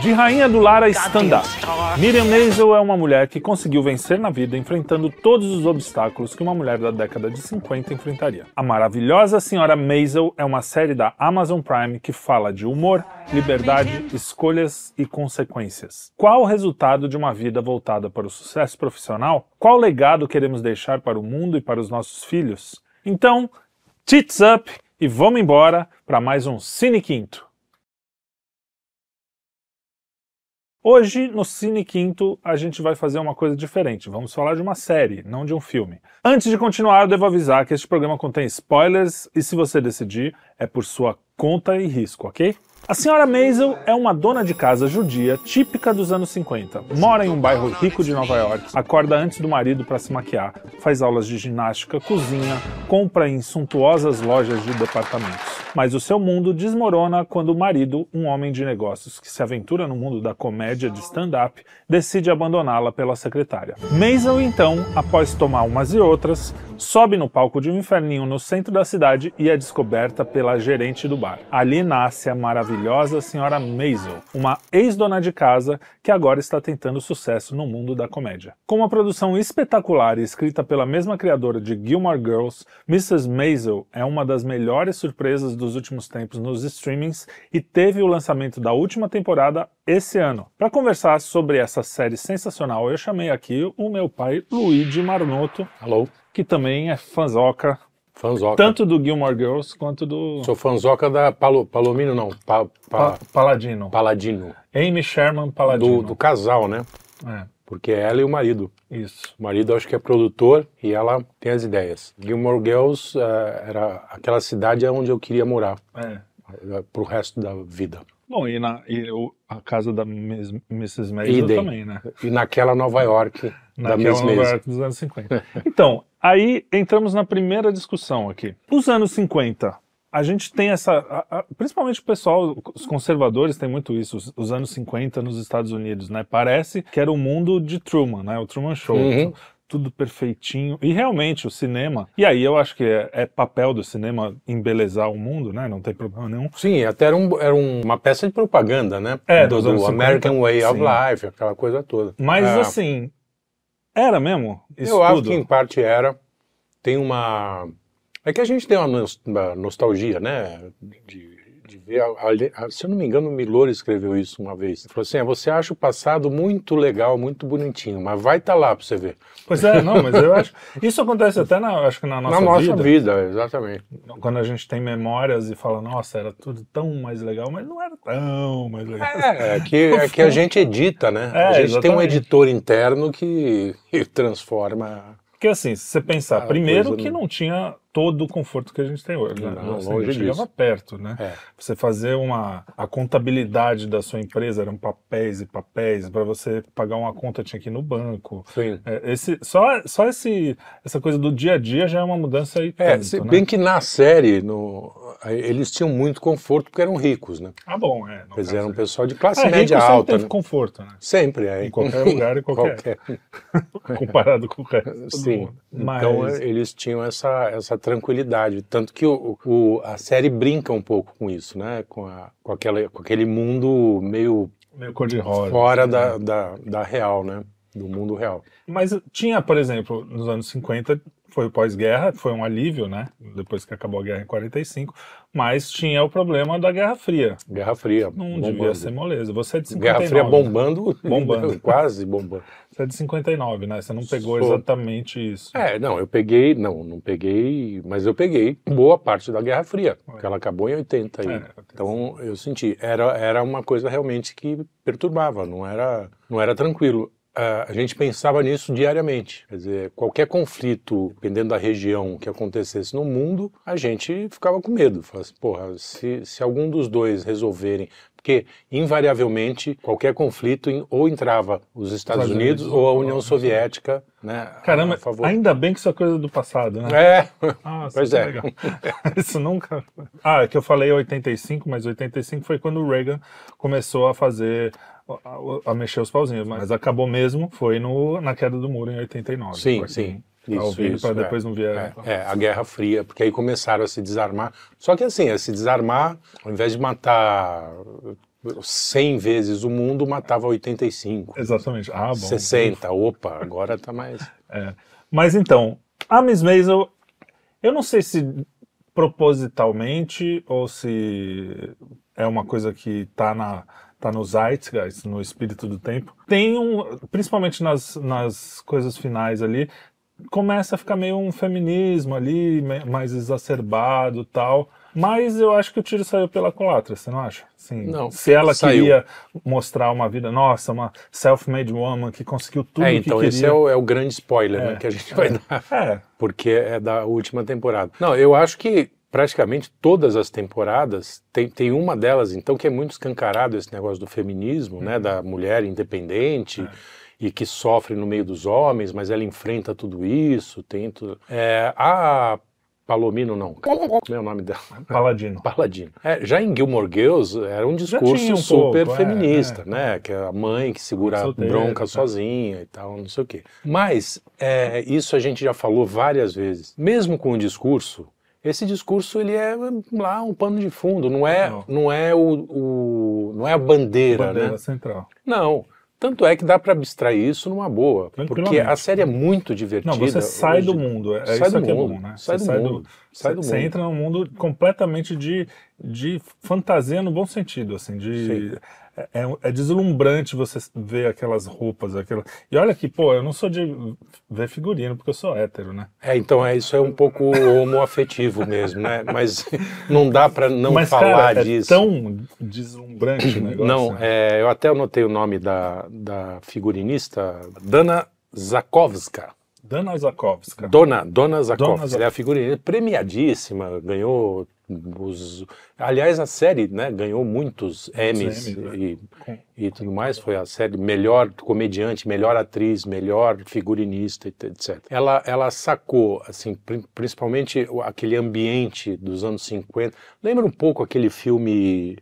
De rainha do lar a stand-up. Miriam Maisel é uma mulher que conseguiu vencer na vida enfrentando todos os obstáculos que uma mulher da década de 50 enfrentaria. A maravilhosa Senhora Maisel é uma série da Amazon Prime que fala de humor, liberdade, escolhas e consequências. Qual o resultado de uma vida voltada para o sucesso profissional? Qual legado queremos deixar para o mundo e para os nossos filhos? Então, tits up e vamos embora para mais um Cine Quinto. Hoje, no Cine Quinto, a gente vai fazer uma coisa diferente. Vamos falar de uma série, não de um filme. Antes de continuar, eu devo avisar que este programa contém spoilers e, se você decidir, é por sua conta e risco, ok? A senhora Maisel é uma dona de casa judia típica dos anos 50. Mora em um bairro rico de Nova York, acorda antes do marido para se maquiar, faz aulas de ginástica, cozinha, compra em suntuosas lojas de departamentos. Mas o seu mundo desmorona quando o marido, um homem de negócios que se aventura no mundo da comédia de stand-up, decide abandoná-la pela secretária. Maisel, então, após tomar umas e outras, sobe no palco de um inferninho no centro da cidade e é descoberta pela gerente do bar. Ali nasce a maravilhosa senhora Maisel, uma ex-dona de casa que agora está tentando sucesso no mundo da comédia. Com uma produção espetacular e escrita pela mesma criadora de Gilmore Girls, Mrs. Maisel é uma das melhores surpresas dos últimos tempos nos streamings e teve o lançamento da última temporada esse ano. Para conversar sobre essa série sensacional, eu chamei aqui o meu pai Luigi Marnoto. Alô? que também é fanzoca. Fanzoca. Tanto do Gilmore Girls quanto do. Sou fanzoca da Palo, Palomino, não. Pa, pa, Paladino. Paladino. Amy Sherman Paladino. Do, do casal, né? É. Porque é ela e o marido. Isso. O marido acho que é produtor e ela tem as ideias. Gilmore Girls uh, era aquela cidade onde eu queria morar. É. Pro resto da vida. Bom, e, na, e o, a casa da Miss, Mrs. Maisel também, né? E naquela Nova York naquela da Miss Nova York dos anos 50. então, aí entramos na primeira discussão aqui. Os anos 50, a gente tem essa. A, a, principalmente o pessoal, os conservadores têm muito isso, os, os, anos 50 nos Estados Unidos, né? Parece que era o mundo de Truman, né? O Truman Show. Uhum tudo perfeitinho. E realmente o cinema. E aí eu acho que é, é, papel do cinema embelezar o mundo, né? Não tem problema nenhum. Sim, até era, um, era um, uma peça de propaganda, né? É, do, do American Way sim. of Life, aquela coisa toda. Mas é. assim, era mesmo? Isso eu tudo? acho que em parte era. Tem uma. É que a gente tem uma nostalgia, né? De de ver. A, a, se eu não me engano, o Milor escreveu isso uma vez. Ele falou assim: é, você acha o passado muito legal, muito bonitinho, mas vai estar tá lá para você ver. Pois é, não, mas eu acho. Isso acontece até na, acho que na nossa vida. Na nossa vida, vida, exatamente. Quando a gente tem memórias e fala, nossa, era tudo tão mais legal, mas não era tão mais legal. É, é que, é que a gente edita, né? É, a gente exatamente. tem um editor interno que transforma. Porque assim, se você pensar, primeiro que não tinha todo o conforto que a gente tem hoje. Né? Não, assim, longe chegava disso. perto, né? É. Você fazer uma a contabilidade da sua empresa eram papéis e papéis para você pagar uma conta tinha que ir no banco. Sim. É, esse só só esse essa coisa do dia a dia já é uma mudança aí. É, tanto, se né? bem que na série no eles tinham muito conforto porque eram ricos, né? Ah, bom, é. Dizer, eram um pessoal de classe é, média rico alta. Teve né? conforto, né? Sempre, é. Em qualquer lugar e qualquer. qualquer. Comparado com o resto. Sim. Mas... Então eles tinham essa, essa tranquilidade. Tanto que o, o, a série brinca um pouco com isso, né? Com, a, com, aquela, com aquele mundo meio. Meio cor-de-rosa. Fora da, da, da real, né? Do mundo real. Mas tinha, por exemplo, nos anos 50, foi pós-guerra, foi um alívio, né? Depois que acabou a guerra em 45, mas tinha o problema da Guerra Fria. Guerra Fria. Não bombando. devia ser moleza. Você é de 59. Guerra Fria bombando, Bombando. quase bombando. Você é de 59, né? Você não pegou Sou. exatamente isso. É, não, eu peguei, não, não peguei, mas eu peguei boa parte da Guerra Fria, porque ela acabou em 80 aí. É, Então eu senti, era, era uma coisa realmente que perturbava, não era, não era tranquilo. Uh, a gente pensava nisso diariamente. Quer dizer, qualquer conflito, dependendo da região que acontecesse no mundo, a gente ficava com medo. Falava assim, porra, se, se algum dos dois resolverem. Porque, invariavelmente, qualquer conflito em, ou entrava os Estados, Unidos, Unidos ou a União Soviética, né? Caramba, ainda bem que isso é coisa do passado, né? É, Nossa, pois é. legal. Isso nunca. Ah, é que eu falei 85, mas 85 foi quando o Reagan começou a fazer. A, a mexer os pauzinhos, mas acabou mesmo, foi no, na queda do muro em 89. Sim, sim. Isso, ouvindo, isso, para depois não ver. É, é, a Guerra Fria, porque aí começaram a se desarmar. Só que assim, a se desarmar, ao invés de matar 100 vezes o mundo matava 85. Exatamente. Ah, bom. 60, opa, agora tá mais. É. Mas então, a Miss Maisel, eu não sei se propositalmente ou se é uma coisa que tá na tá no zeitgeist, no espírito do tempo. Tem um, principalmente nas, nas coisas finais ali, começa a ficar meio um feminismo ali, mais exacerbado tal. Mas eu acho que o tiro saiu pela culatra, você não acha? Sim. Não, Se ela saiu. queria mostrar uma vida, nossa, uma self-made woman que conseguiu tudo É, que então queria. esse é o, é o grande spoiler É. né, que a gente vai dar, É, porque é da última temporada. Não, eu acho que praticamente todas as temporadas, tem, tem uma delas, então, que é muito escancarado esse negócio do feminismo, né, da mulher independente. E que sofre no meio dos homens, mas ela enfrenta tudo isso, tem tudo. É, a Palomino não. Como é o nome dela? Paladino. Paladino. É, já em Gilmore Girls era um discurso um super pouco, é, feminista, é. né? Que é a mãe que segura a bronca tá. sozinha e tal, não sei o quê. Mas é, isso a gente já falou várias vezes. Mesmo com o discurso, esse discurso ele é lá um pano de fundo, não é, Não. não é o, o- não é a bandeira, Bandeira né? central. Não. Tanto é que dá pra abstrair isso numa boa, porque a série é muito divertida. Não, você sai hoje. do mundo. É Sai isso do que é mundo, bom, né? sai Você do mundo, sai do você mundo. entra num mundo completamente de, de fantasia no bom sentido, assim, de Sim. É, é- é deslumbrante você ver aquelas roupas, aquela. E olha que, pô, eu não sou de ver figurino porque eu sou hétero, né? É, então é, isso é um pouco homoafetivo mesmo, né? Mas não dá pra não Mas falar cara, é disso. tão deslumbrante o negócio. Não, né? é, eu até anotei o nome da, da figurinista, Dana Zakowska. Dana Zakovska. Dona, Dona Zakowska. Dona Ela é a figurinista premiadíssima, ganhou os... Aliás, a série né, ganhou muitos Emmys né? e, Com- e tudo mais. Foi a série melhor comediante, melhor atriz, melhor figurinista, et- etc. Ela, ela sacou, assim, pri- principalmente aquele ambiente dos anos 50. Lembra um pouco aquele filme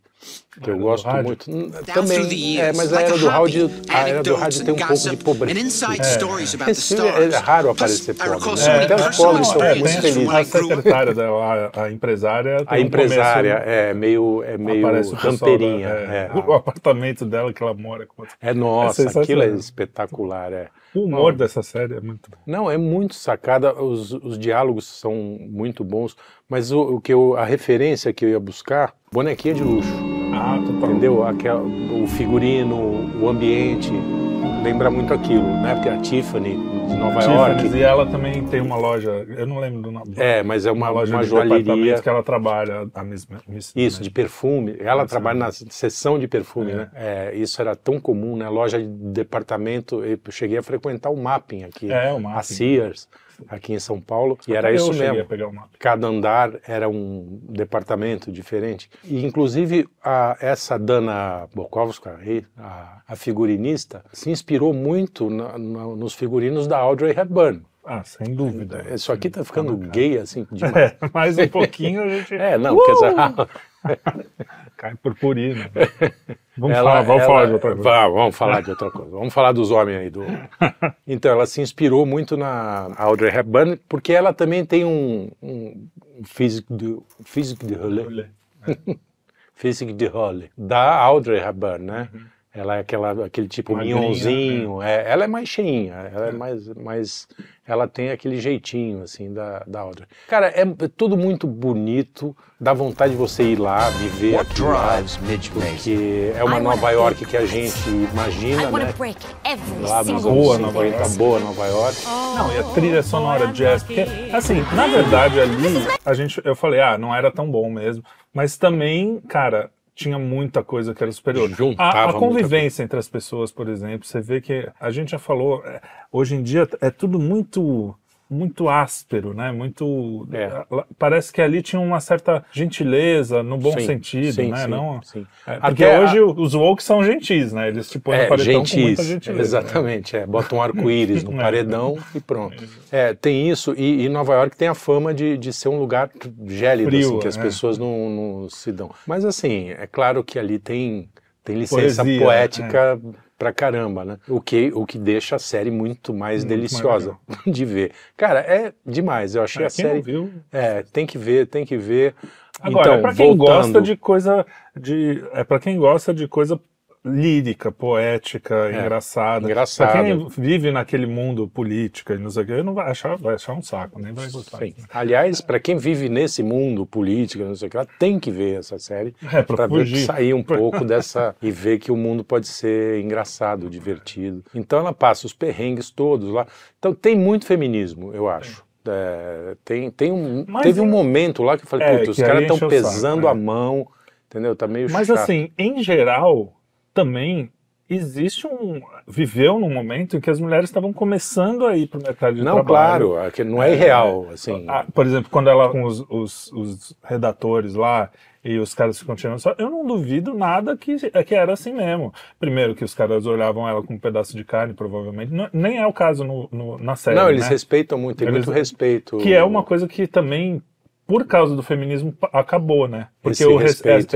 que eu gosto rádio? muito? Também, é, mas a era do rádio, a era do rádio tem um pouco de pobreza. É. Esse filme é raro aparecer pobre, né? Até os pobres estão é, muito felizes. a secretária dela, a, a empresária. A um empresária começo- é meio, é meio rampeirinha. da- é. O apartamento dela que ela mora. com- É, nossa, É aquilo é espetacular, é. O humor dessa série é muito bom. Não, é muito sacada, os, os diálogos são muito bons, mas o, o que eu, a referência que eu ia buscar, bonequinha de luxo, Ah, entendeu? Aquela, o figurino, o ambiente, lembra muito aquilo, né? Porque a Tiffany de Nova Tiffany's, York, E ela também tem uma loja, eu não lembro do nome. é, mas é uma, loja uma de joalheria, que ela trabalha, a Miss, Miss Isso, de perfume. Ela trabalha na seção de perfume, É. né? É, isso era tão comum, né? Loja de departamento. Eu cheguei a frequentar o Mapping aqui, É, o a Mapping. Sears, aqui em São Paulo, e era isso mesmo. Cada andar era um departamento diferente. E, inclusive, a- essa Dana Bokovska, a, a figurinista, se inspirou muito na- na- nos figurinos da Audrey Hepburn. Ah, sem dúvida. Isso aqui tá ficando gay, assim, demais. É, mais um pouquinho a gente É, não, quer dizer, cai purpurina. Vamos Ela- falar, vamos ela- falar de outra coisa. Vá, vamos falar de outra coisa. Vamos falar dos homens aí. Do... Então, ela se inspirou muito na Audrey Hepburn, porque ela também tem um, um físico de, físico de rolê. Physique de Holly, da Audrey Hepburn, né? Ela é aquela, aquele tipo Magrinha, minhonzinho, é, ela é mais cheinha, ela é mais, mais, ela tem aquele jeitinho, assim, da, da Audrey. Cara, é, é tudo muito bonito, dá vontade de você ir lá, viver What drives Midge porque é uma I Nova York que a gente I imagina, want né? to break every Lá anos Boa 50, Nova York. boa Nova York. Não, e a trilha sonora jazz, porque, assim, na verdade ali, a gente, eu falei, ah, não era tão bom mesmo, mas também, cara, tinha muita coisa que era superior. A, a convivência entre as pessoas, por exemplo, você vê que a gente já falou, é, hoje em dia é tudo muito muito áspero, né? Muito É. parece que ali tinha uma certa gentileza no bom Sim, sentido, sim, né? sim, Não, sim. é, porque Até a- hoje os woke são gentis, né? Eles no É, paredão com gentis, muita gentileza. né? exatamente, é, bota um arco-íris no É. paredão e pronto. É, tem isso, e, e Nova York tem a fama de, de ser um lugar gélido, Frio, assim, que as é. pessoas não, não se dão. Mas assim, é claro que ali tem, tem licença Poesia, poética pra caramba, né? O que, o que deixa a série muito mais Muito deliciosa de ver. Cara, é demais, eu achei É, a série... viu, É, tem que ver, tem que ver. Agora, Então, pra quem voltando- gosta de coisa de é para quem gosta de coisa lírica, poética, engraçada. engraçada. Pra quem vive naquele mundo política e não sei o que, não vai achar, vai achar um saco, nem vai gostar. Sim. Aliás, para quem vive nesse mundo político, não sei o que tem que ver essa série É, para sair um pouco dessa e ver que o mundo pode ser engraçado, divertido. Então ela passa os perrengues todos lá. Então tem muito feminismo, eu acho. É, tem, tem um, Mas teve um momento lá que eu falei, É, puta, os caras estão encheu o saco, pesando é. a mão, entendeu? Tá meio Mas chato. assim, em geral, também existe um viveu num momento em que as mulheres estavam começando a ir para o mercado de não, trabalho. claro, é que não é irreal, assim. Ah, por exemplo, quando ela com os, os- os redatores lá e os caras ficam tirando só, eu não duvido nada que, que era assim mesmo. Primeiro que os caras olhavam ela com um pedaço de carne, provavelmente. Não- nem é o caso no, no- na série. não, eles né? respeitam muito, tem Eles- muito respeito. Que é uma coisa que também, por causa do feminismo, acabou, né? Porque Esse o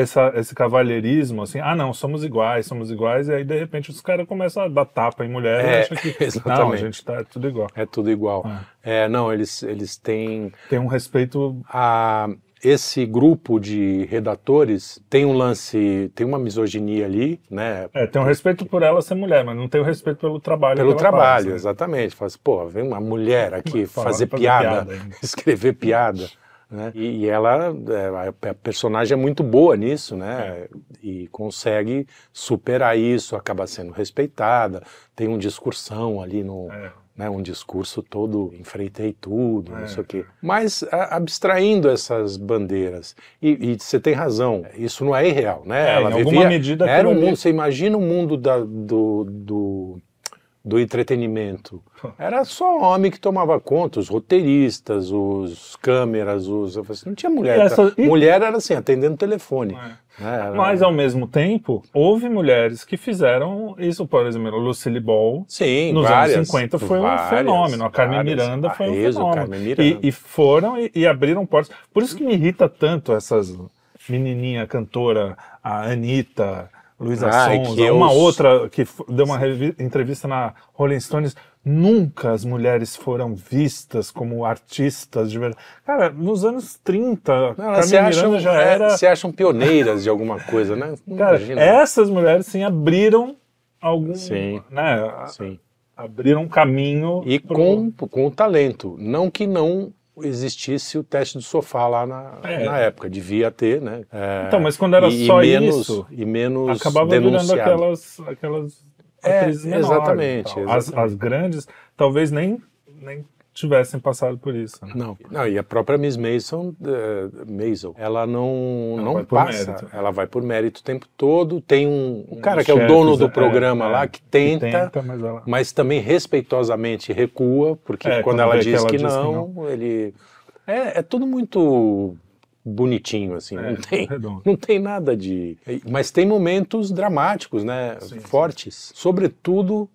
essa- esse cavalheirismo, assim, ah, não, somos iguais, somos iguais, e aí de repente os caras começam a dar tapa em mulher e É, acham que não, a exatamente. gente tá tudo igual. É tudo igual. É, não, eles, eles têm Tem um respeito. a esse grupo de redatores tem um lance, tem uma misoginia ali, né? É, tem um respeito por ela ser mulher, mas não tem o respeito pelo trabalho. Pelo trabalho, faz, né? exatamente. Fala assim, pô, vem uma mulher aqui fazer fazer piada, piada escrever piada. Né? E, e ela, é, a, personagem é muito boa nisso, né? E consegue superar isso, acaba sendo respeitada, tem um discursão ali no, É. né, um discurso todo enfrentei tudo, É. não sei o quê. Mas a- abstraindo essas bandeiras, e, você tem razão, isso não é irreal, né? É, em alguma medida era um mundo, você imagina o mundo da- do, do, do entretenimento. Era só homem que tomava conta, os roteiristas, os câmeras, os. assim, não tinha mulher. Essa- tá? e- Mulher era assim, atendendo telefone. É. né? Era- Mas ao mesmo tempo, houve mulheres que fizeram isso, por exemplo, Lucille Ball. Sim, Nos várias, anos 50 foi um várias, fenômeno. A Carmen várias. Miranda foi um Arezzo, fenômeno. E, e foram e, e abriram portas. Por isso que me irrita tanto essas menininha cantora, a Anitta, Luísa Ai, Sonza, que eu- uma outra que deu uma revi- entrevista na Rolling Stones. Nunca as mulheres foram vistas como artistas de verdade. Cara, nos anos 30, Não, elas se acham, já é, era. se acham pioneiras de alguma coisa, né? Cara, Imagina. essas mulheres sim abriram algum, Sim. né, Sim. abriram um caminho E pro- com, com o talento. Não que não existisse o teste do sofá lá na, É. na época. Devia ter, né? É, Então, mas quando era e, só e menos, isso, E menos acabava virando denunciado. aquelas, aquelas É, menores exatamente, e tal. As, exatamente. as grandes talvez nem, nem tivessem passado por isso. né? Não, não, e a própria Miss Mason, Maisel, ela não, Ela não passa, mérito. ela vai por mérito o tempo todo. Tem um, um cara Os que é o dono do é, programa é, lá que que tenta, tenta, mas ela... mas também respeitosamente recua, porque É, quando, quando ela, vê que diz, ela que diz que não, ele. É, é tudo muito bonitinho, assim, É, não, tem, redondo. não tem nada de. Mas tem momentos dramáticos, né? fortes. Sobretudo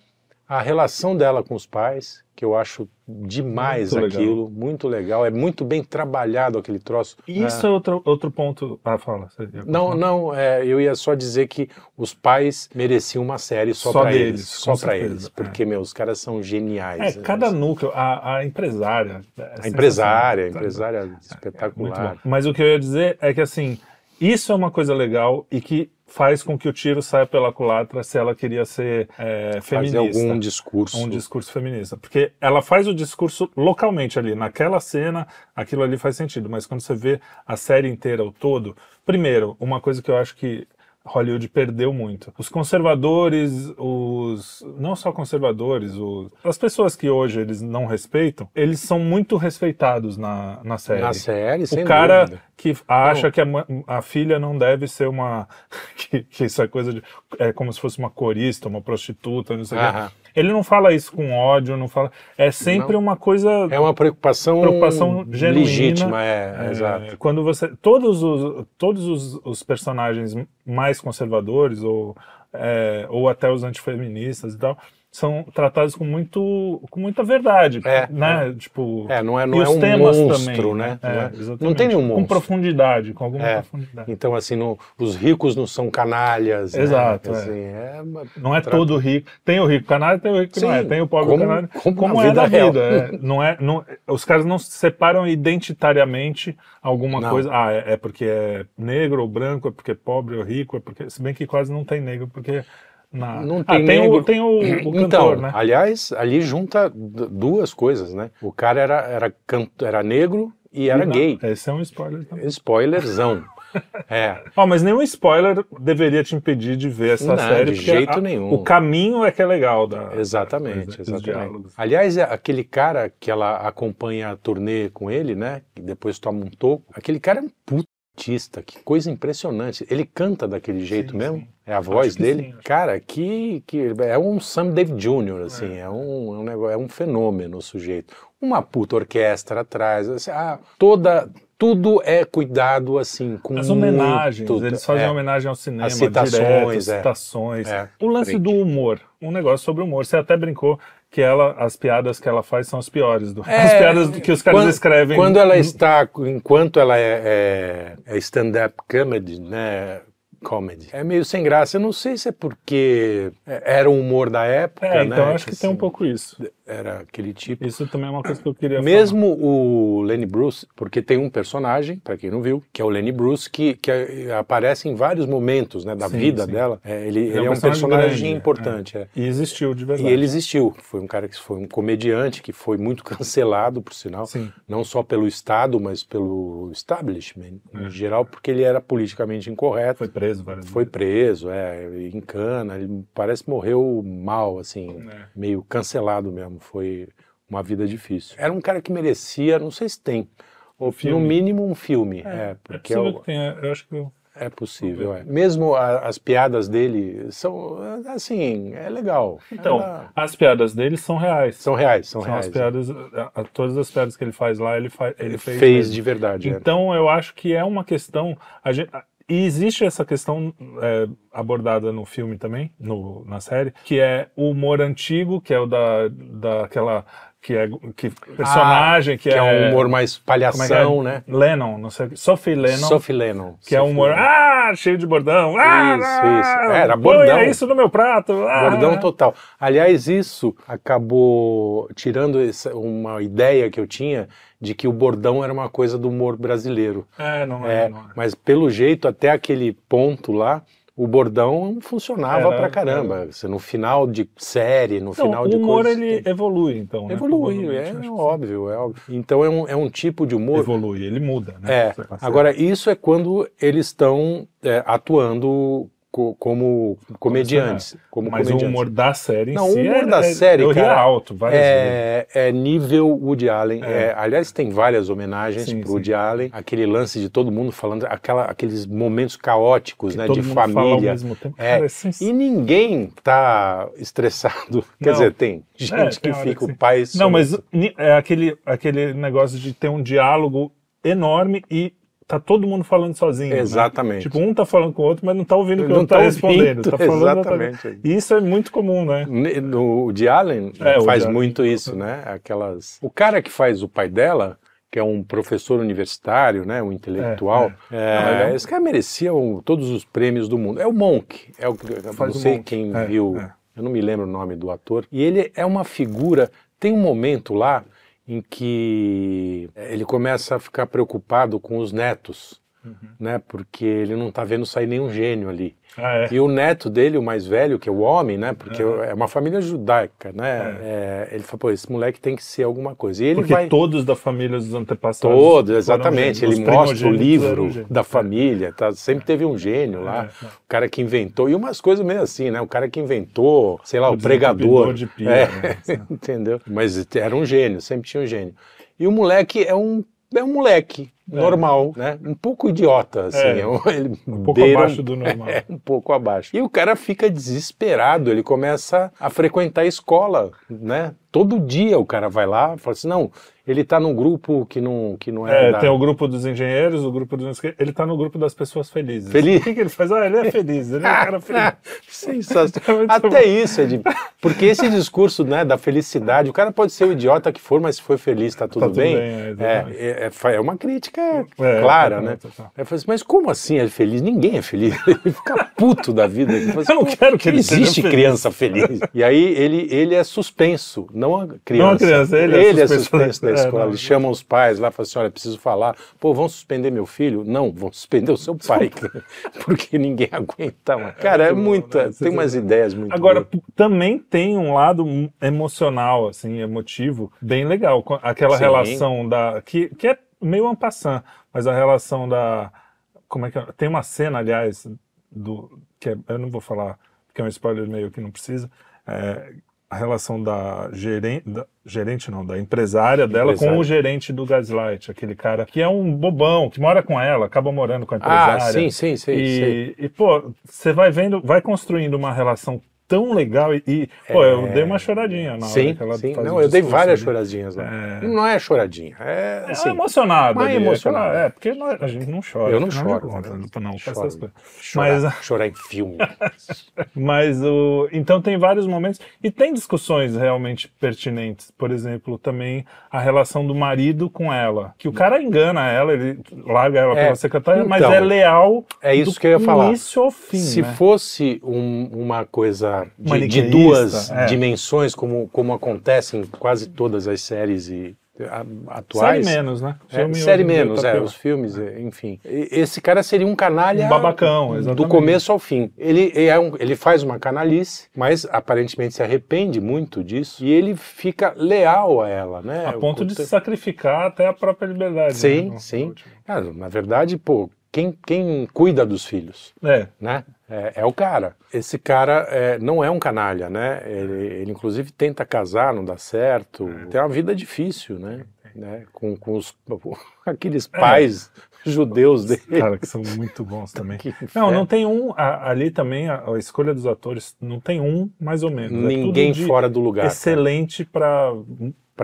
a relação dela com os pais, que eu acho demais Muito legal. aquilo, muito legal. É muito bem trabalhado aquele troço. Isso é outro, outro ponto... Ah, fala. Não, não, é, eu ia só dizer que os pais mereciam uma série só, Só pra deles, eles. Só pra certeza, eles. é. Porque, meu, os caras são geniais. É, né? cada núcleo, a, a empresária... é A empresária, a empresária Muito espetacular. Mas o que eu ia dizer é que, assim, isso é uma coisa legal e que faz com que o tiro saia pela culatra se ela queria ser é, Fazer feminista. algum discurso. um discurso feminista. Porque ela faz o discurso localmente ali, naquela cena, aquilo ali faz sentido. Mas quando você vê a série inteira, o todo, primeiro, uma coisa que eu acho que Hollywood perdeu muito. Os conservadores, os não só conservadores, os, as pessoas que hoje eles não respeitam, eles são muito respeitados na, na série. Na série, sem o cara dúvida. que acha que a, a filha não deve ser uma. que, que isso é coisa de. É como se fosse uma corista, uma prostituta, não sei o quê. Ele não fala isso com ódio, não fala. É sempre uma coisa. É uma preocupação, Preocupação genuína. legítima, é, é, exato. Quando você. Todos os, todos os, os personagens mais conservadores, ou, é, ou até os antifeministas e tal, são tratados com muito com muita verdade, É, né? Tipo, É, não é, não e é os um temas monstro, também, né? É, não, é- exatamente. não tem nenhum Com monstro. profundidade, com alguma É. profundidade. Então, assim, não- os ricos não são canalhas. né? Exato, é. Assim, é Não é Trata- todo rico. Tem o rico canário, tem o rico que não é. Sim, Tem o pobre como- canário. como Como, é vida real. vida. é. Não é, não, os caras não separam identitariamente alguma Não. coisa. Ah, é, é porque é negro ou branco, é porque é pobre ou rico, é porque. Se bem que quase não tem negro, porque. Na... Não ah, tem tem, negro. o, tem o, o então, cantor, né? aliás, ali junta duas coisas, né? O cara era, era, canto, era negro e era Não, gay. Esse é um spoiler também. Spoilerzão. é. Ó, mas nenhum spoiler deveria te impedir de ver essa Não, série. de jeito a- nenhum. O caminho é que é legal. Da, Exatamente, da exatamente. diálogos. Aliás, é aquele cara que ela acompanha a turnê com ele, né? Que depois toma um toco. Aquele cara é um putista, que coisa impressionante. Ele canta daquele jeito Sim, mesmo. sim. É a voz dele. sim. Cara, que, que é um Sam Dave Jr., assim, é, um, é um negócio, é um fenômeno o sujeito. Uma puta orquestra atrás, assim, ah, toda, tudo é cuidado assim, com As homenagens, muito- eles fazem é. homenagem ao cinema, As citações, direto, é. citações. É, o lance do humor, um negócio sobre humor. Você até brincou que ela, as piadas que ela faz são as piores. Do, É, as piadas que os caras quando, escrevem. Quando ela está, enquanto ela é, é- é stand-up comedy, né? Comedy. É meio sem graça. Eu não sei se é porque era o humor da época, É, né? então acho que, tem um assim, pouco isso. Era aquele tipo. Isso também é uma coisa que eu queria Mesmo o Lenny Bruce, porque tem um personagem, para quem não viu, que é o Lenny Bruce, que, que aparece em vários momentos né, da Sim, vida sim. dela. É, ele, ele é um é um personagem personagem grande, importante. é. falar. E existiu de E verdade. ele existiu. Foi um cara que foi um comediante que foi muito cancelado, por sinal. Sim. Não só pelo Estado, mas pelo establishment É. em geral, porque ele era politicamente incorreto. Foi preso várias Foi preso, é, em cana. Ele parece que morreu mal, assim. É. meio cancelado mesmo. Foi uma vida difícil. Era um cara que merecia, não sei se tem, ou no mínimo um filme. É, É, é porque é, possível o- que tenha, eu acho que eu- é possível. é. Mesmo a- as piadas dele são, assim, é legal. Então, Ela- as piadas dele são reais. são reais, são, São reais. as piadas, a- a- todas as piadas que ele faz lá, ele, fa, ele fez. fez, mesmo. de verdade. é. Então, eu acho que é uma questão. A gente, e existe essa questão é, abordada no filme também, no, na série, que é o humor antigo, que é o da, daquela. Que é que personagem, que, que é, é. um humor mais como é que é? palhação, né? Lennon, não sei o que. Sophie Lennon. Sophie Lennon. que é um Sophie humor, Lennon. ah, cheio de bordão. Ah, Isso, ah, isso. Era põe bordão. isso no meu prato. Ah, Bordão total. Aliás, isso acabou tirando essa- uma ideia que eu tinha de que o bordão era uma coisa do humor brasileiro. É, não é. É, não é. mas pelo jeito, até aquele ponto lá, o bordão funcionava Era- pra caramba. Você, no final de série, no Então, final o de humor coisas, ele evolui, então. né? evolui, é óbvio, é óbvio. Então é um, é um tipo de humor Evolui, ele muda, né? É, passa- agora isso é quando eles estão é, atuando co- como comediantes. Como Mas o comediantes. humor da série em Não, si o humor é, da é- série, ria cara, alto várias vezes. É, é nível Woody Allen. É. É, aliás, tem várias homenagens Sim, pro sim. Woody Allen. Aquele lance de todo mundo falando, aquela, aqueles momentos caóticos, né, Todo de família. tempo. É, Cara, é E ninguém tá estressado. Quer Não. dizer, tem gente É, que fica que o pai... Não, mas é aquele, aquele negócio de ter um diálogo enorme e tá todo mundo falando sozinho. né? Exatamente. Tipo, um tá falando com o outro, mas não tá ouvindo o que o outro tá, tá respondendo. Tá falando exatamente. Isso é muito comum, né? No Woody Allen É, o faz Allen. muito isso, né? Aquelas. O cara que faz o pai dela, que é um professor universitário, né? Um intelectual, É, é, é um- esse cara merecia o- todos os prêmios do mundo. É o Monk, é o Faz não o sei Monk. quem É, viu, é. eu não me lembro o nome do ator. E ele é uma figura. Tem um momento lá em que ele começa a ficar preocupado com os netos. Uhum. Né, porque ele não está vendo sair nenhum gênio ali. Ah, é. E o neto dele, o mais velho, que é o homem, né? Porque Uhum. é uma família judaica, né? é, ele falou, pô, esse moleque tem que ser alguma coisa. E ele Porque vai. todos da família dos antepassados. Todos, exatamente. Ele Os mostra o livro da família, tá? sempre teve um gênio lá, É, é. o cara que inventou, e umas coisas meio assim, né? O cara que inventou, sei lá, o, O pregador. de pia, É, né? entendeu? Mas era um gênio, sempre tinha um gênio. E o moleque é um, é um moleque normal, né? Um pouco idiota, assim. É, é um, ele Um pouco beira abaixo do normal. é, um pouco abaixo. E o cara fica desesperado, ele começa a frequentar a escola, né? Todo dia o cara vai lá e fala assim, não, ele tá num grupo que não, que não é. É, da- tem o grupo dos engenheiros, o grupo dos. Ele tá no grupo das pessoas felizes. Feliz. O que, que ele faz? Ah, ele é feliz, ele é um cara feliz. Sensacional. Até isso é de. Porque esse discurso né, da felicidade, o cara pode ser o idiota que for, mas se for feliz, tá tudo, tudo bem. bem, é, é, é, é é uma crítica É, clara, né? Aí eu falei assim, mas como assim é feliz? Ninguém é feliz. Ele fica puto da vida. Ele fala assim, Eu não "Pô, quero que ele seja existe feliz." criança feliz. E aí ele, ele é suspenso, não a criança. Não a criança, ele é é suspenso. suspenso É, escola. não. Eles chamam os pais lá e falam assim: olha, preciso falar. Pô, vão suspender meu filho? Não, vão suspender o seu pai. porque ninguém aguenta. mais. Cara, é, muito bom, muita. né? Tem umas ideias muito Agora, boas. também tem um lado emocional, assim, emotivo, bem legal. Aquela Sim. relação da. Que, que é meio ampassant, mas a relação da. Como é que é? Tem uma cena, aliás, do. Que é- eu não vou falar, porque é um spoiler meio que não precisa. é, a relação da gerente, da gerente não, da empresária dela com Empresária. o gerente do Gaslight, aquele cara que é um bobão, que mora com ela, acaba morando com a Ah, empresária. sim, sim, sim. sei. E, e, pô, você vai vendo, vai construindo uma relação tão legal e, e, pô, eu É. dei uma choradinha na hora Sim, que ela sim. faz Não, eu dei várias ali. choradinhas lá. É. Não é choradinha, é É assim. é emocionado. aquela- É, porque nós- a gente não chora. Eu não choro, né? Não, com Choro. essas coisas. Chorar, Mas- chorar em filme. Mas o. Então tem vários momentos. E tem discussões realmente pertinentes. Por exemplo, também a relação do marido com ela. Que o cara engana ela, ele larga ela É, pela secretária, mas então, é leal. é isso que eu ia falar. início ao fim. Se né? fosse um- uma coisa de, de duas é. dimensões, como, como acontece em quase todas as séries e, a- Série atuais. menos, né? É, série menos, tá é, os filmes, é, enfim. Esse cara seria um canalha Um babacão, do exatamente. começo ao fim. Ele, é um- ele faz uma canalice, mas aparentemente se arrepende muito disso e ele fica leal a ela, né? A ponto de O- sacrificar até a própria liberdade. Sim, né? sim. Cara, na verdade, pô, quem, quem cuida dos filhos? É, né? É, é o cara. Esse cara é, não é um canalha, né? Ele, ele, inclusive tenta casar, não dá certo. Tem uma vida difícil, né? né? Com, com os, aqueles pais judeus dele. cara, que são muito bons também. Não, não tem um. a- ali também a, a escolha dos atores não tem um mais ou menos. É Ninguém de fora do lugar. Excelente. Para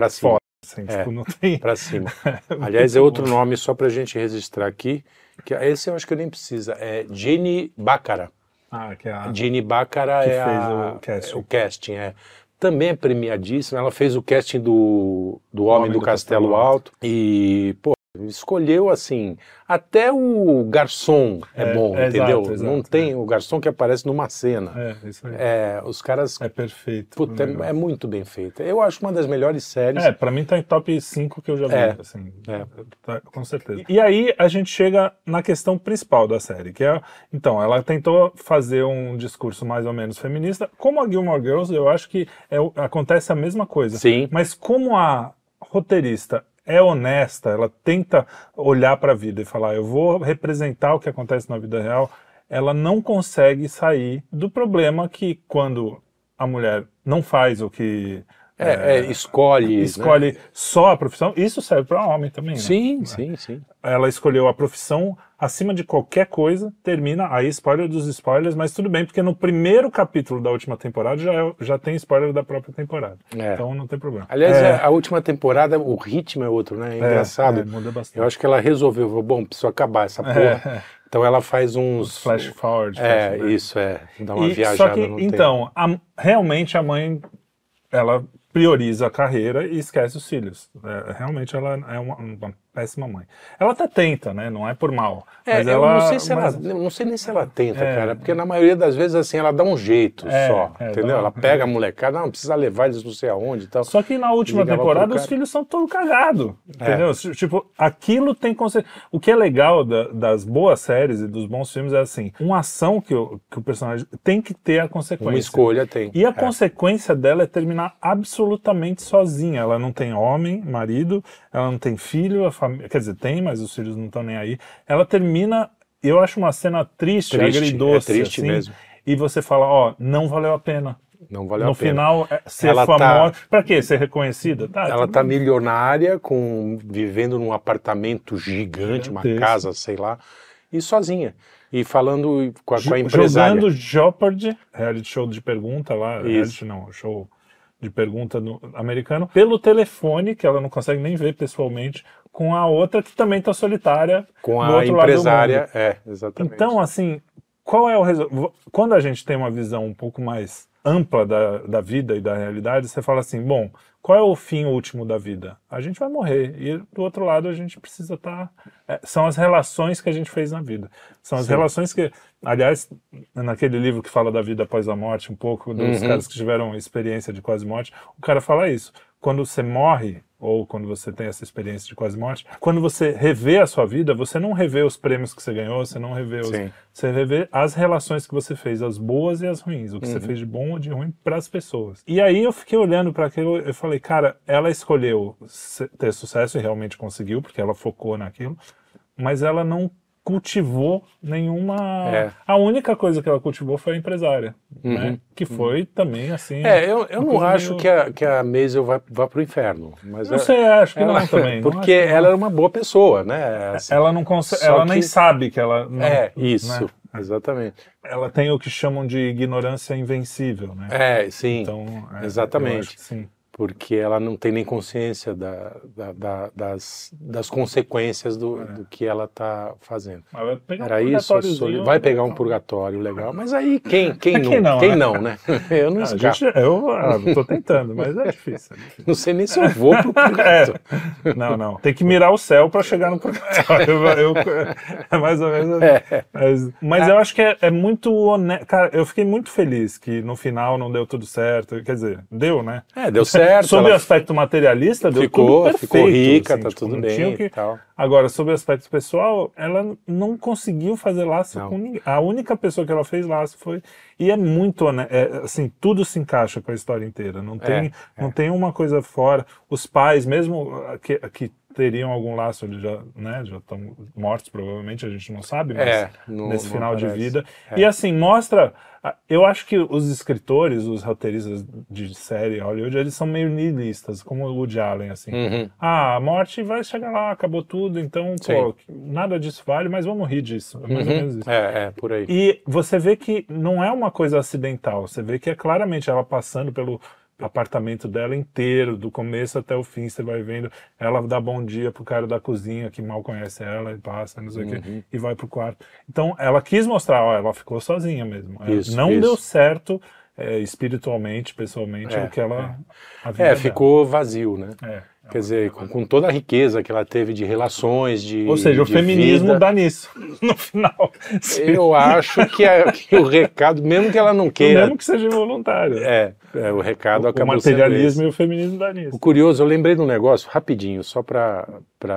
cima. fora. Assim, É. tipo, não tem. Para cima. Aliás, é outro nome só para a gente registrar aqui. Que esse eu acho que eu nem precisa. É Jenny Baccara. Ah, que é a. Jenny Baccara Que é, fez a- o casting. é o casting. É. Também é premiadíssima. Ela fez o casting do, do Homem, do, Castelo, Alto. E, pô, escolheu assim. Até o garçom é, É, bom, é, entendeu? exato, Não exato, tem o garçom que aparece numa cena. É, isso aí. É, os caras. É perfeito. Puta, é, é muito bem feita. Eu acho uma das melhores séries. É, pra mim tá em top 5 que eu já vi, É, assim, é. tá, com certeza. E aí a gente chega na questão principal da série, que é, então, ela tentou fazer um discurso mais ou menos feminista, como a Gilmore Girls, eu acho que é acontece a mesma coisa. Sim. Mas como a roteirista é honesta, ela tenta olhar para a vida e falar, eu vou representar o que acontece na vida real, ela não consegue sair do problema que quando a mulher não faz o que É, é, escolhe. né? escolhe só a profissão, isso serve para homem também, né? Sim, sim, sim. Ela escolheu a profissão acima de qualquer coisa, termina aí spoiler dos spoilers, mas tudo bem, porque no primeiro capítulo da última temporada já, é- já tem spoiler da própria temporada. É. Então não tem problema. Aliás, é, a última temporada, o ritmo é outro, né? É engraçado. É, muda bastante. Eu acho que ela resolveu, bom, preciso acabar essa porra. É, Então ela faz uns. flash forward. É, isso, é. Dá uma E- viajada só que, no então, a- realmente a mãe, ela prioriza a carreira e esquece os filhos. É, realmente ela é uma, uma péssima mãe. Ela até tenta, né? Não é por mal. É, mas eu ela, não sei se mas- ela, não sei nem se ela tenta, É. cara, porque na maioria das vezes assim ela dá um jeito É, só, é, entendeu? dá- ela pega a molecada, não precisa levar eles não sei aonde e tal. Só que na última Ligava temporada os filhos são todos cagados. É. Entendeu? Tipo, aquilo tem consequência. O que é legal da- das boas séries e dos bons filmes é assim: uma ação que o, que o personagem tem que ter a consequência. Uma escolha tem. E a É. consequência dela é terminar absolutamente sozinha. Ela não tem homem, marido, ela não tem filho, a família. Quer dizer, tem, mas os filhos não estão nem aí. Ela termina. Eu acho uma cena triste, Triste, agridoce. é triste assim, mesmo. E você fala, ó, não valeu a pena. Não valeu no a pena. final, é, ser Ela tá- famosa. Pra quê? Ser reconhecida? Tá, Ela tá bem. milionária, com, vivendo num apartamento gigante, uma casa, sei lá, e sozinha. E falando com a, com a empresária. Jogando Jeopardy, reality show de pergunta lá. Isso. Reality não, show de pergunta no americano, pelo telefone, que ela não consegue nem ver pessoalmente, com a outra que também está solitária. Com a empresária, é, exatamente. Então, assim, qual é o resultado? Quando a gente tem uma visão um pouco mais ampla da, da vida e da realidade, você fala assim, bom, qual é o fim último da vida? A gente vai morrer. E do outro lado, a gente precisa estar. são as relações que a gente fez na vida. São as Sim. relações que. Aliás, naquele livro que fala da vida após a morte, um pouco, dos Uhum. caras que tiveram experiência de quase morte, o cara fala isso. Quando você morre, ou quando você tem essa experiência de quase morte, quando você revê a sua vida, você não revê os prêmios que você ganhou, você não revê os, Sim. você revê as relações que você fez, as boas e as ruins, o que Uhum. você fez de bom ou de ruim para as pessoas. E aí eu fiquei olhando para aquilo, eu falei, cara, ela escolheu ter sucesso e realmente conseguiu, porque ela focou naquilo, mas ela não cultivou nenhuma. É. A única coisa que ela cultivou foi a empresária, né? Uhum. Que foi também assim. É, eu, eu não acho meio- que a, que a Maisel vá, vá pro inferno. Mas Não é- sei, acho que ela- não também. Porque não. ela era uma boa pessoa, né? Assim, ela não consegue, ela nem que- sabe que ela não, é, isso, né? exatamente. Ela tem o que chamam de ignorância invencível, né? É, sim, Então, é, exatamente. sim. Porque ela não tem nem consciência da, da- da- das, das consequências do, do que ela está fazendo. Era um isso, soli- vai pegar um purgatório legal, mas aí quem, quem, Quem não, não, quem né? não, né? Eu não Ah, gente, eu ah, tô tentando, mas é difícil. é difícil. Não sei nem se eu vou pro purgatório. É, não, não. Tem que mirar o céu para chegar no purgatório. Eu- eu- é mais ou menos. assim. Mas, mas eu acho que é, é muito honesto. Cara, eu fiquei muito feliz que no final não deu tudo certo. Quer dizer, deu, né? É, deu certo. Sob o ela aspecto materialista, deu ficou, perfeito. ficou rica, assim, tá tipo, tudo bem que- tal. Agora, sobre o aspecto pessoal, ela não conseguiu fazer laço Não. com ninguém. A única pessoa que ela fez laço foi. E é muito, é, assim, tudo se encaixa com a história inteira. Não tem, é. não tem uma coisa fora. Os pais, mesmo que, que teriam algum laço, eles já né, já estão mortos, provavelmente, a gente não sabe, mas É, não- nesse final de vida. É. E assim, mostra. Ah, Eu acho que os escritores, os roteiristas de série Hollywood, eles são meio nihilistas, como o Woody Allen, assim. Uhum. Ah, a morte vai chegar lá, acabou tudo, então, pô, nada disso vale, mas vamos rir disso. É mais ou menos isso. É, é, por aí. E você vê que não é uma coisa acidental, você vê que é claramente ela passando pelo apartamento dela inteiro, do começo até o fim, você vai vendo ela dá bom dia pro cara da cozinha que mal conhece ela e passa, não sei o Uhum. quê, e vai pro quarto. Então, ela quis mostrar, ó, ela ficou sozinha mesmo. Isso, não isso. deu certo é, espiritualmente, pessoalmente, É, o que ela... É, dela. ficou vazio, né? É. Quer dizer, com, com toda a riqueza que ela teve de relações, de. Ou seja, o de feminismo vida, dá nisso, no final. Eu acho que, é- que o recado, mesmo que ela não queira. Mesmo que seja involuntário. É, é, o recado o acabou sendo materialismo esse. e o feminismo dá nisso. O curioso, eu lembrei de um negócio, rapidinho, só para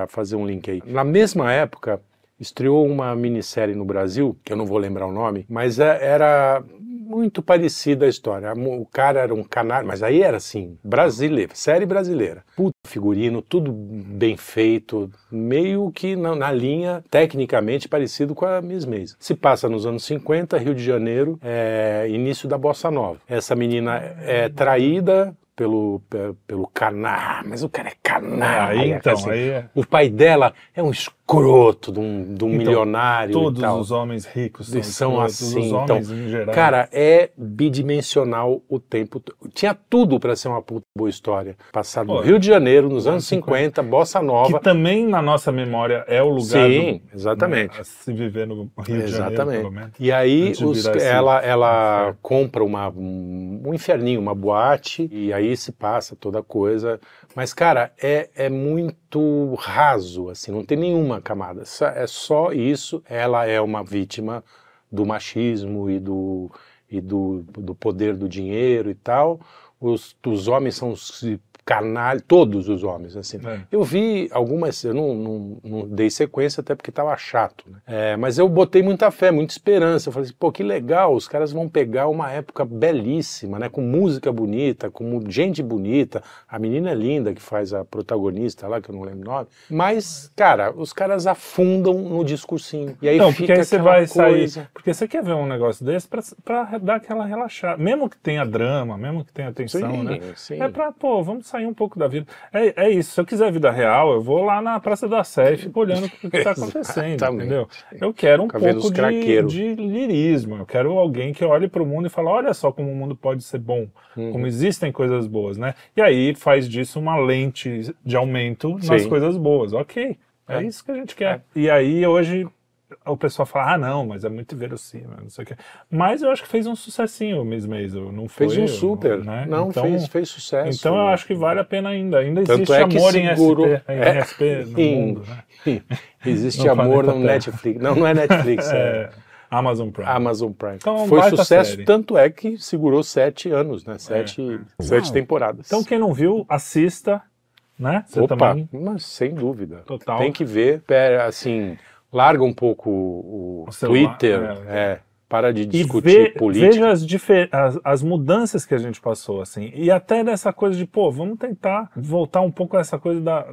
fazer um link aí. Na mesma época, estreou uma minissérie no Brasil, que eu não vou lembrar o nome, mas é- era muito parecida a história. O cara era um canário, mas aí era assim, brasileiro, série brasileira. Puta figurino, tudo bem feito, meio que na, na linha, tecnicamente, parecido com a Miss Maisel. Se passa nos anos 50, Rio de Janeiro, é, início da Bossa Nova. Essa menina é traída pelo, pe- pelo caná, mas o cara é canalha. aí, então, assim. aí é- O pai dela é um escroto de um, de um Então, milionário e todos tal. os homens ricos são, são assim, então, homens em geral. Cara, é bidimensional o tempo. Tinha tudo para ser uma puta boa história. Passado no Pô, Rio de Janeiro, nos anos anos 50, Bossa que Nova. também na nossa memória é o lugar Sim, do- exatamente. né, se viver no Rio de Janeiro, Exatamente. pelo menos. E aí os- ela, ela inferno. compra uma, um, um inferninho, uma boate, e aí se passa toda a coisa. Mas, cara, é, é muito raso, assim, não tem nenhuma camada. É só isso. Ela é uma vítima do machismo e do, e do, do poder do dinheiro e tal. Os, os homens são os canalhas, todos os homens, assim. É. Eu vi algumas, eu não, não, não dei sequência até porque estava chato, né? É, mas eu botei muita fé, muita esperança. Eu falei assim, pô, que legal, os caras vão pegar uma época belíssima, né? Com música bonita, com gente bonita. A menina é linda que faz a protagonista lá, que eu não lembro o nome. Mas, cara, os caras afundam no discursinho. E aí Então, fica porque aí você vai sair. coisa. Porque você quer ver um negócio desse pra, pra dar aquela relaxada. Mesmo que tenha drama, mesmo que tenha tensão, atenção, sim, né? Sim. É pra, pô, vamos sair um pouco da vida. É, é isso, se eu quiser vida real, eu vou lá na Praça da Sé e fico olhando o que tá acontecendo, entendeu? Eu quero um pouco de, de lirismo, eu quero alguém que olhe pro mundo e fale, olha só como o mundo pode ser bom, Uhum. como existem coisas boas, né? E aí faz disso uma lente de aumento nas Sim. coisas boas, ok. É, É. isso que a gente quer. E aí hoje o pessoal fala, ah não, mas é muito verossímil, não sei o quê. Mas eu acho que fez um sucessinho o Miss Maisel, não foi? Fez um super. né? Não, então, fez, fez sucesso. Então eu acho que vale a pena ainda. Ainda Tanto existe é amor em segurou- SP, em É. SP no Em- mundo, né? Existe No amor no. Netflix. Não, não é Netflix, é, É, Amazon Prime. Amazon Prime. Então, Foi sucesso, série. tanto é que segurou sete anos, né? Sete, sete Uau. temporadas. Então quem não viu, assista, né? Você Opa, também. mas sem dúvida. Total. Tem que ver, assim, larga um pouco o, O celular, Twitter, é. é, para de E discutir ve- política. veja as, as, as mudanças que a gente passou, assim. E até dessa coisa de, pô, vamos tentar voltar um pouco a essa coisa da,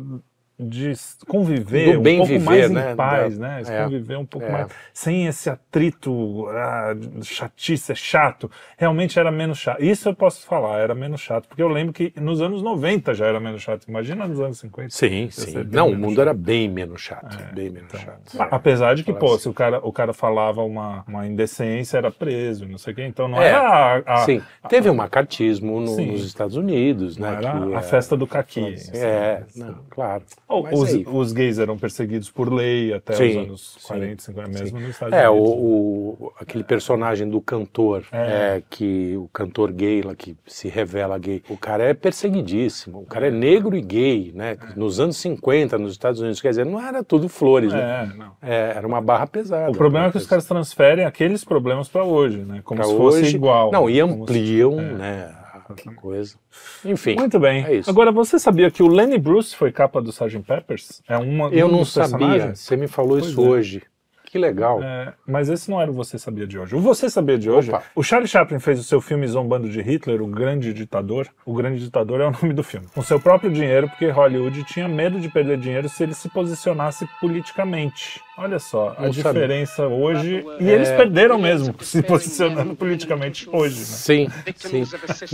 de conviver um pouco viver, mais né? em paz, Da- né? é. Conviver um pouco É. mais sem esse atrito, ah, chatice, é chato. Realmente era menos chato. Isso eu posso falar, era menos chato. Porque eu lembro que nos anos 90 já era menos chato. Imagina nos anos 50. Sim, sim. Não, o mundo chato. era bem menos chato. bem menos Então, chato. a- Apesar de que, pô, assim. se o cara, o cara falava uma, uma indecência, era preso, não sei o quê. Então não É, era a, a- Sim, teve um macartismo no- nos Estados Unidos, não né? era que a é- festa do caqui. É, assim. não, claro. Mas Os, aí- os gays eram perseguidos por lei até os Sim, anos sim, 40, 50, mesmo nos Estados É, Unidos. o- aquele personagem do cantor, É. é, que o cantor gay lá que se revela gay, o cara é perseguidíssimo, o cara é negro e gay, né? Nos anos 50, nos Estados Unidos, quer dizer, não era tudo flores, né? É, não. É, era uma barra pesada. O problema é que né? os caras transferem aqueles problemas para hoje, né? Como Pra se fosse hoje- igual. Não, e se- ampliam, é. né? A coisa. Enfim. Muito bem. É isso. Agora, você sabia que o Lenny Bruce foi capa do Sgt. Peppers? É uma, Eu um não sabia. Você me falou Pois isso é. hoje. Que legal. É, mas esse não era o Você Sabia de hoje. O Você Sabia de hoje, Opa. o Charlie Chaplin fez o seu filme zombando de Hitler, o Grande Ditador. O Grande Ditador é o nome do filme. Com seu próprio dinheiro, porque Hollywood tinha medo de perder dinheiro se ele se posicionasse politicamente. Olha só, a Não diferença hoje. E É. eles perderam mesmo se posicionando politicamente hoje, né? Sim, sim.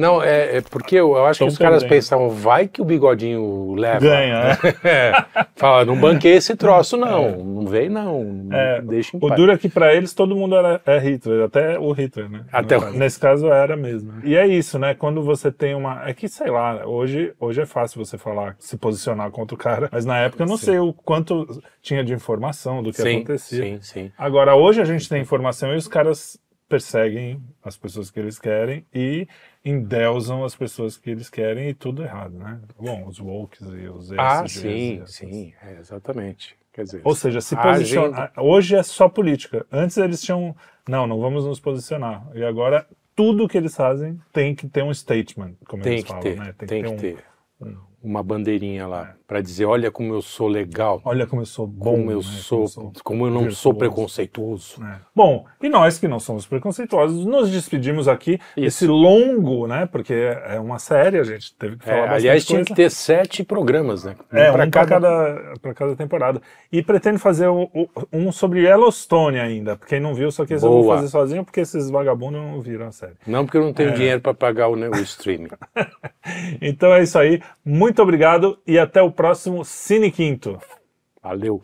Não, é, é porque eu, eu acho Tão que os caras perdendo. pensavam, vai que o bigodinho leva. Ganha, né? É. Fala, não banquei esse troço, não. Não veio, não. É, Deixa em O paz. duro é que pra eles todo mundo era é Hitler, até o Hitler, né? Até o- Nesse caso era mesmo. E é isso, né? Quando você tem uma. É que, sei lá, hoje, hoje é fácil você falar, se posicionar contra o cara, mas na época eu não sei o quanto tinha de informação do que Sim, acontecia. sim, sim. Agora, hoje a gente tem informação e os caras perseguem as pessoas que eles querem e endeusam as pessoas que eles querem e tudo errado, né? Bom, os wokes e os Ah, ESGs e sim, essas- sim, é, exatamente. Quer dizer, ou seja, se a posicionar. Hoje é só política. Antes eles tinham. Não, não vamos nos posicionar. E agora tudo que eles fazem tem que ter um statement, como tem eles falam, ter, né? tem, que, um- ter uma bandeirinha lá pra dizer, olha como eu sou legal, Olha como eu sou bom. como eu né? sou, Como como eu não sou preconceituoso. né? Bom, e nós que não somos preconceituosos, nos despedimos aqui. Isso. Esse longo, né? Porque é uma série, a gente teve que É, falar bastante aliás, tinha coisa. que ter sete programas, né? É, pra um para cada, pra cada temporada. E pretendo fazer o- o- um sobre Yellowstone ainda. Quem não viu, só que esse eu vou fazer sozinho, porque esses vagabundos não viram a série. Não porque eu não tenho É. dinheiro para pagar o, né, o streaming. Então é isso aí. Muito obrigado e até o próximo Cine Quinto. Valeu.